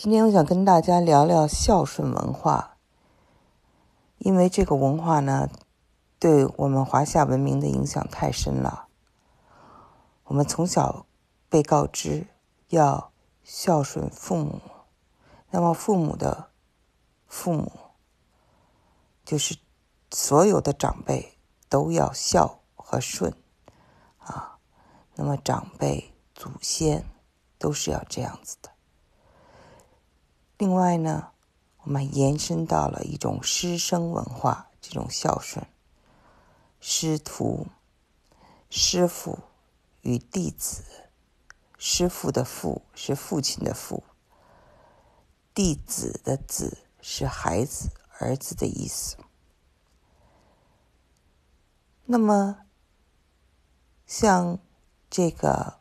今天我想跟大家聊聊孝顺文化，因为这个文化呢，对我们华夏文明的影响太深了。我们从小被告知要孝顺父母，那么父母的父母就是所有的长辈都要孝和顺啊。那么长辈、祖先都是要这样子的。另外呢，我们延伸到了一种师生文化，这种孝顺，师徒、师傅与弟子，师傅的父是父亲的父，弟子的子是孩子、儿子的意思。那么，像这个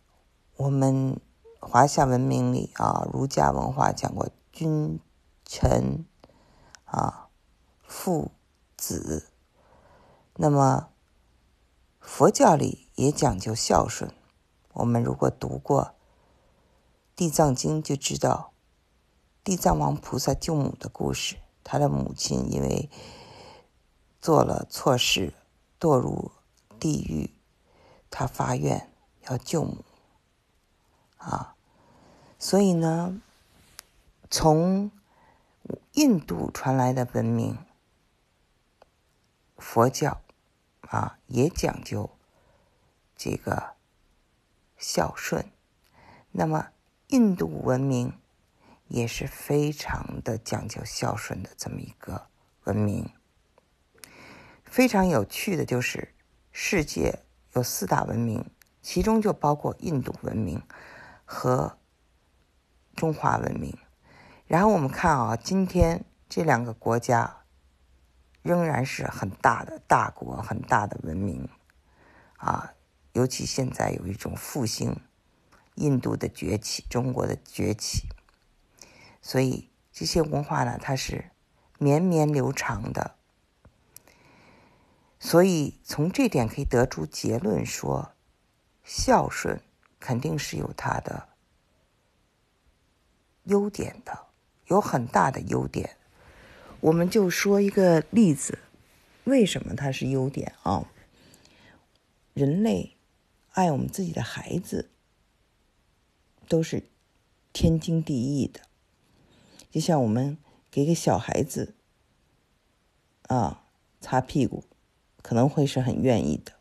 我们华夏文明里啊，儒家文化讲过。君臣啊，父子，那么佛教里也讲究孝顺。我们如果读过《地藏经》，就知道地藏王菩萨救母的故事。他的母亲因为做了错事，堕入地狱，他发愿要救母啊，所以呢。从印度传来的文明，佛教啊也讲究这个孝顺。那么，印度文明也是非常的讲究孝顺的这么一个文明。非常有趣的就是，世界有四大文明，其中就包括印度文明和中华文明。然后我们看啊，今天这两个国家仍然是很大的大国，很大的文明啊。尤其现在有一种复兴，印度的崛起，中国的崛起，所以这些文化呢，它是绵绵流长的。所以从这点可以得出结论说，孝顺肯定是有它的优点的。有很大的优点，我们就说一个例子，为什么它是优点啊？人类爱我们自己的孩子，都是天经地义的。就像我们给个小孩子啊擦屁股，可能会是很愿意的，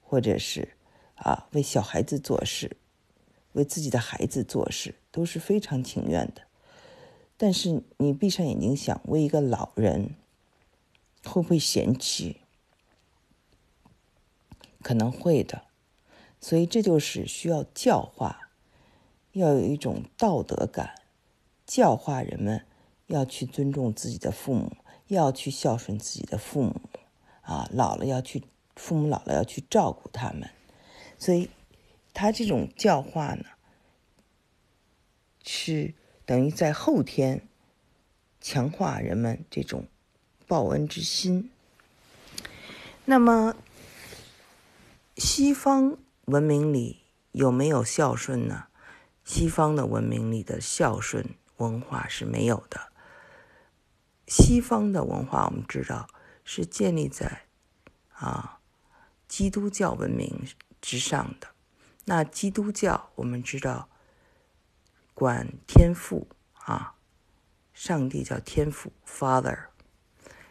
或者是啊为小孩子做事，为自己的孩子做事，都是非常情愿的。但是你闭上眼睛想，为一个老人会不会嫌弃？可能会的，所以这就是需要教化，要有一种道德感，教化人们要去尊重自己的父母，要去孝顺自己的父母，啊，老了要去，父母老了要去照顾他们，所以他这种教化呢，是。等于在后天强化人们这种报恩之心。那么，西方文明里有没有孝顺呢？西方的文明里的孝顺文化是没有的。西方的文化我们知道是建立在啊基督教文明之上的。那基督教我们知道。管天父啊，上帝叫天父 （Father），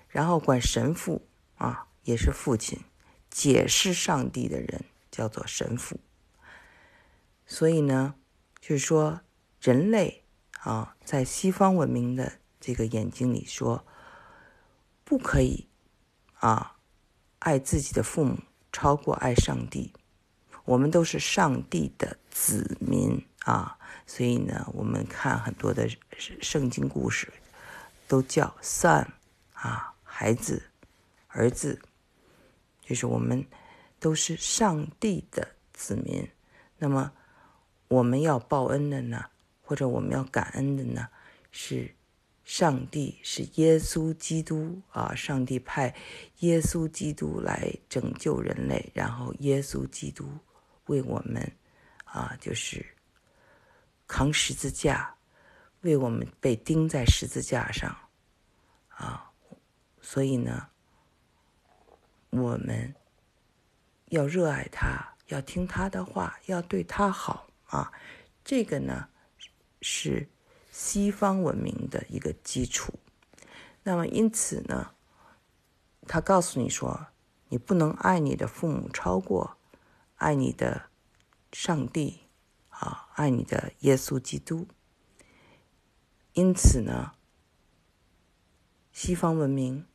然后管神父啊，也是父亲。解释上帝的人叫做神父。所以呢，就是说人类啊，在西方文明的这个眼睛里说，不可以啊爱自己的父母超过爱上帝。我们都是上帝的子民啊。所以呢，我们看很多的圣经故事，都叫 son 啊，孩子、儿子，就是我们都是上帝的子民。那么我们要报恩的呢，或者我们要感恩的呢，是上帝，是耶稣基督啊！上帝派耶稣基督来拯救人类，然后耶稣基督为我们啊，就是。扛十字架，为我们被钉在十字架上啊，所以呢，我们要热爱他，要听他的话，要对他好啊。这个呢是西方文明的一个基础。那么因此呢，他告诉你说，你不能爱你的父母超过爱你的上帝啊，爱你的耶稣基督。因此呢，西方文明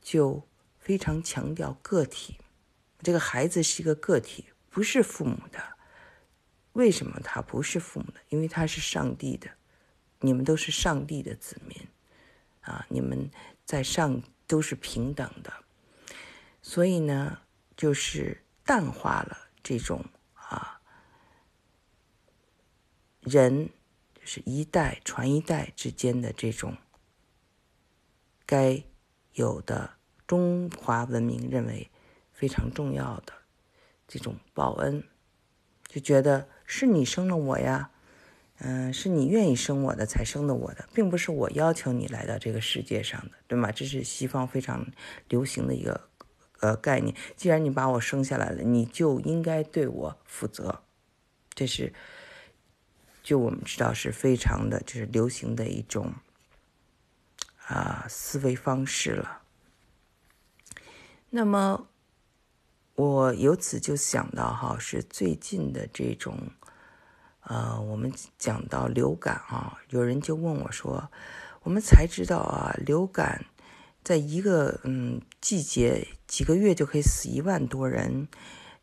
就非常强调个体，这个孩子是一个个体，不是父母的。为什么他不是父母的？因为他是上帝的，你们都是上帝的子民啊！你们在上都是平等的，所以呢，就是淡化了这种啊人就。是一代传一代之间的这种该有的中华文明认为非常重要的这种报恩，就觉得是你生了我呀，嗯，是你愿意生我的才生的我的，并不是我要求你来到这个世界上的，对吗？这是西方非常流行的一个呃概念。既然你把我生下来了，你就应该对我负责，这是。就我们知道是非常的，就是流行的一种啊思维方式了。那么我由此就想到哈，是最近的这种呃，我们讲到流感啊，有人就问我说，我们才知道啊，流感在一个嗯季节几个月就可以死一万多人。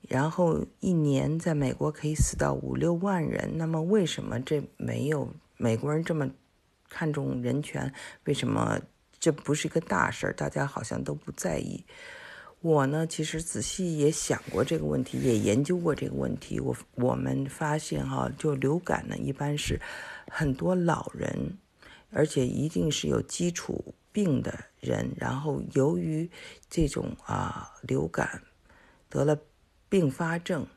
然后一年在美国可以死到五六万人，那么为什么这没有美国人这么看重人权？为什么这不是一个大事儿？大家好像都不在意。我呢，其实仔细也想过这个问题，也研究过这个问题。我我们发现哈，就流感呢，一般是很多老人，而且一定是有基础病的人，然后由于这种啊流感得了。并发症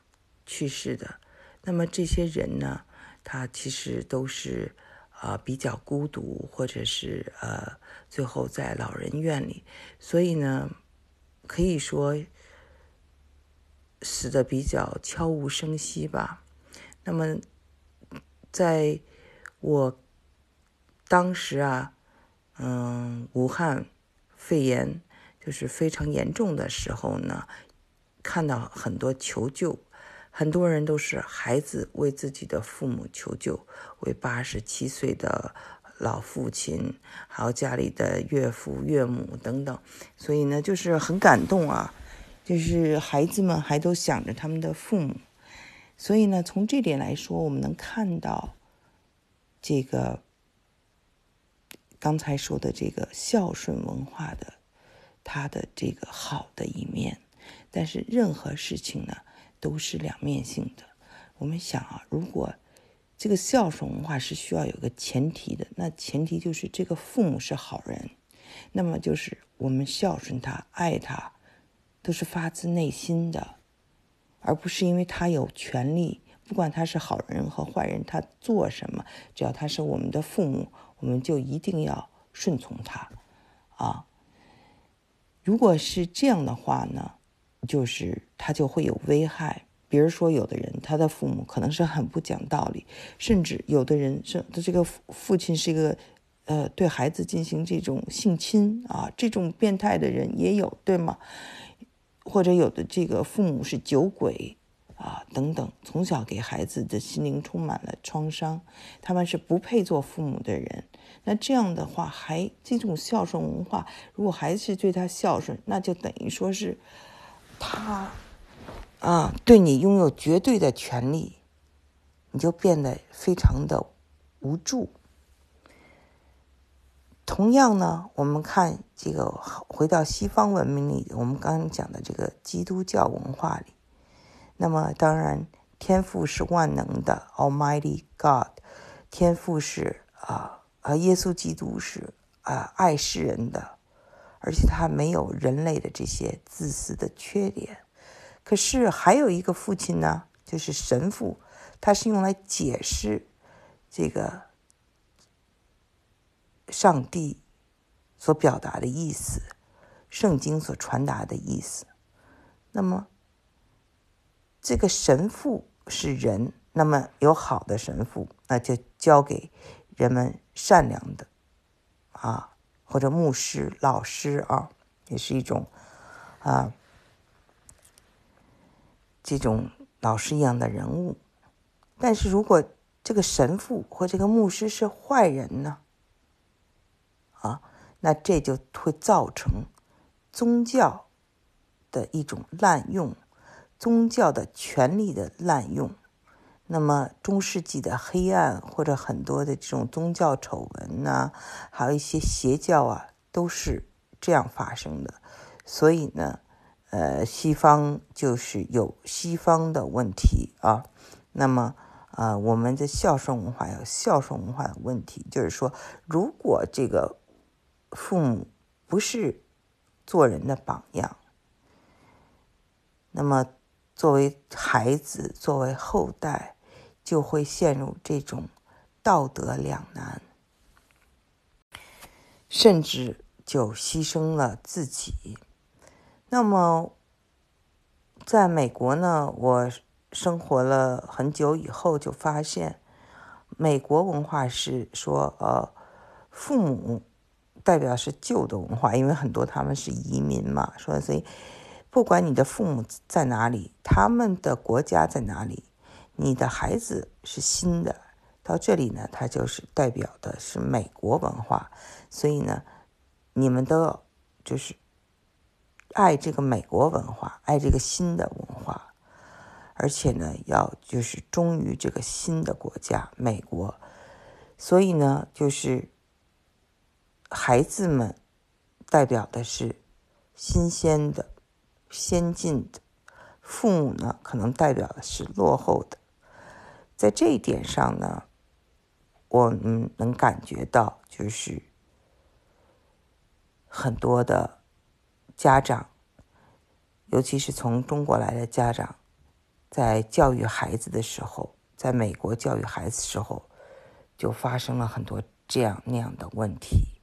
去世的，那么这些人呢，他其实都是啊比较孤独，或者是呃最后在老人院里，所以呢，可以说死的比较悄无声息吧。那么在我当时啊，嗯，武汉肺炎就是非常严重的时候呢。看到很多求救，很多人都是孩子为自己的父母求救，为八十七岁的老父亲，还有家里的岳父岳母等等，所以呢，就是很感动啊，就是孩子们还都想着他们的父母，所以呢，从这点来说，我们能看到这个刚才说的这个孝顺文化的它的这个好的一面。但是任何事情呢，都是两面性的。我们想啊，如果这个孝顺文化是需要有个前提的，那前提就是这个父母是好人，那么就是我们孝顺他、爱他，都是发自内心的，而不是因为他有权利。不管他是好人和坏人，他做什么，只要他是我们的父母，我们就一定要顺从他。啊，如果是这样的话呢？就是他就会有危害，比如说有的人他的父母可能是很不讲道理，甚至有的人是他这个父亲是一个，呃，对孩子进行这种性侵啊，这种变态的人也有，对吗？或者有的这个父母是酒鬼啊，等等，从小给孩子的心灵充满了创伤，他们是不配做父母的人。那这样的话，还这种孝顺文化，如果还是对他孝顺，那就等于说是。他啊，对你拥有绝对的权利，你就变得非常的无助。同样呢，我们看这个回到西方文明里，我们刚刚讲的这个基督教文化里，那么当然，天赋是万能的，Almighty God，天赋是啊啊，耶稣基督是啊爱世人的。而且他没有人类的这些自私的缺点，可是还有一个父亲呢，就是神父，他是用来解释这个上帝所表达的意思，圣经所传达的意思。那么，这个神父是人，那么有好的神父，那就交给人们善良的啊，或者牧师、老师啊，也是一种啊，这种老师一样的人物。但是如果这个神父或这个牧师是坏人呢？啊，那这就会造成宗教的一种滥用，宗教的权力的滥用。那么中世纪的黑暗或者很多的这种宗教丑闻呐，还有一些邪教啊，都是这样发生的。所以呢，呃，西方就是有西方的问题啊。那么。啊，我们的孝顺文化有孝顺文化的问题，就是说，如果这个父母不是做人的榜样，那么作为孩子、作为后代，就会陷入这种道德两难，甚至就牺牲了自己。那么，在美国呢，我。生活了很久以后，就发现美国文化是说，呃，父母代表是旧的文化，因为很多他们是移民嘛，说所以不管你的父母在哪里，他们的国家在哪里，你的孩子是新的到这里呢，他就是代表的是美国文化，所以呢，你们都要就是爱这个美国文化，爱这个新的文化。而且呢，要就是忠于这个新的国家美国，所以呢，就是孩子们代表的是新鲜的、先进的，父母呢可能代表的是落后的。在这一点上呢，我们能感觉到，就是很多的家长，尤其是从中国来的家长。在教育孩子的时候，在美国教育孩子时候，就发生了很多这样那样的问题，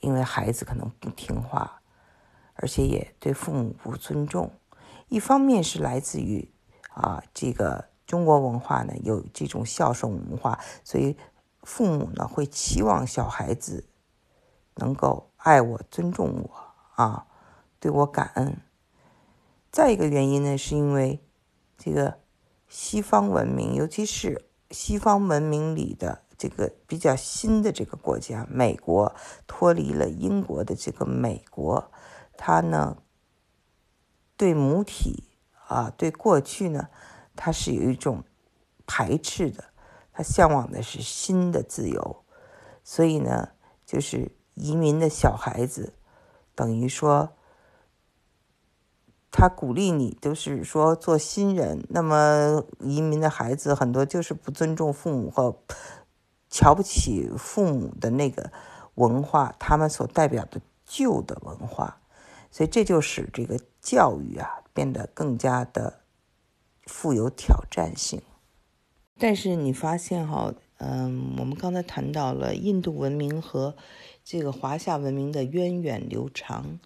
因为孩子可能不听话，而且也对父母不尊重。一方面是来自于啊，这个中国文化呢有这种孝顺文化，所以父母呢会期望小孩子能够爱我、尊重我啊，对我感恩。再一个原因呢，是因为。这个西方文明，尤其是西方文明里的这个比较新的这个国家——美国，脱离了英国的这个美国，它呢对母体啊，对过去呢，他是有一种排斥的，他向往的是新的自由，所以呢，就是移民的小孩子，等于说。他鼓励你，就是说做新人。那么移民的孩子很多就是不尊重父母和瞧不起父母的那个文化，他们所代表的旧的文化，所以这就使这个教育啊变得更加的富有挑战性。但是你发现哈，嗯，我们刚才谈到了印度文明和这个华夏文明的源远流长。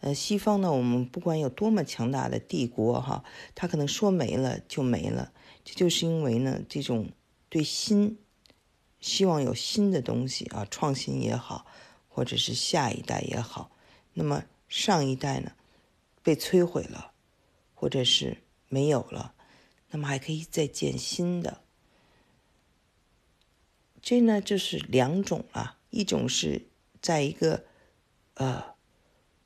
呃，西方呢，我们不管有多么强大的帝国，哈，它可能说没了就没了。这就是因为呢，这种对新，希望有新的东西啊，创新也好，或者是下一代也好，那么上一代呢，被摧毁了，或者是没有了，那么还可以再建新的。这呢，就是两种啊，一种是在一个，呃。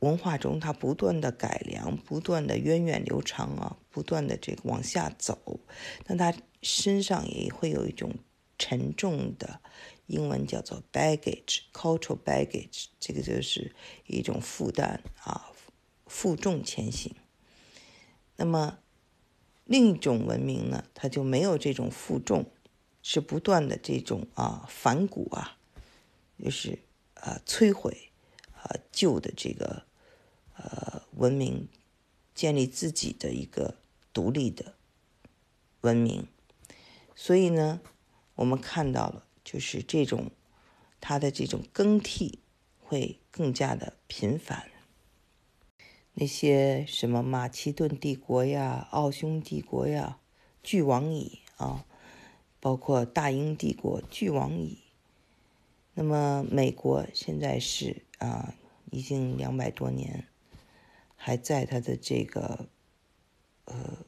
文化中，它不断的改良，不断的源远流长啊，不断的这个往下走，但它身上也会有一种沉重的，英文叫做 baggage，cultural baggage，这个就是一种负担啊，负重前行。那么另一种文明呢，它就没有这种负重，是不断的这种啊反骨啊，就是啊摧毁啊旧的这个。呃，文明建立自己的一个独立的文明，所以呢，我们看到了，就是这种它的这种更替会更加的频繁。那些什么马其顿帝国呀、奥匈帝国呀，俱往矣啊！包括大英帝国，俱往矣。那么美国现在是啊，已经两百多年，还在它的这个呃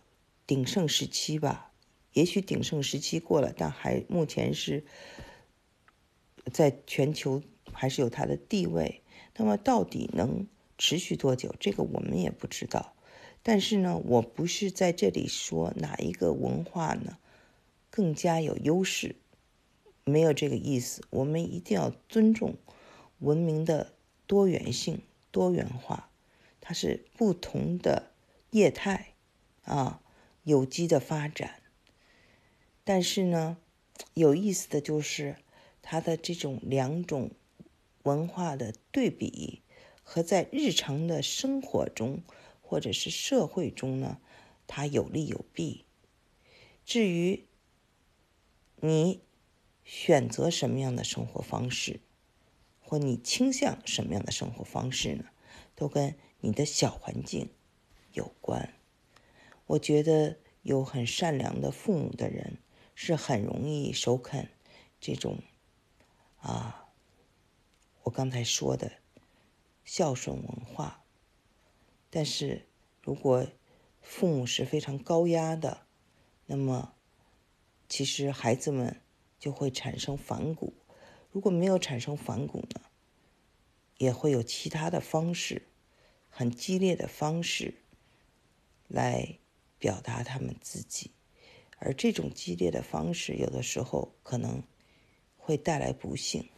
鼎盛时期吧？也许鼎盛时期过了，但还目前是在全球还是有它的地位。那么到底能？持续多久？这个我们也不知道。但是呢，我不是在这里说哪一个文化呢更加有优势，没有这个意思。我们一定要尊重文明的多元性、多元化，它是不同的业态啊，有机的发展。但是呢，有意思的就是它的这种两种文化的对比。和在日常的生活中，或者是社会中呢，它有利有弊。至于你选择什么样的生活方式，或你倾向什么样的生活方式呢，都跟你的小环境有关。我觉得有很善良的父母的人，是很容易首肯这种啊，我刚才说的。孝顺文化，但是如果父母是非常高压的，那么其实孩子们就会产生反骨。如果没有产生反骨呢，也会有其他的方式，很激烈的方式来表达他们自己，而这种激烈的方式有的时候可能会带来不幸。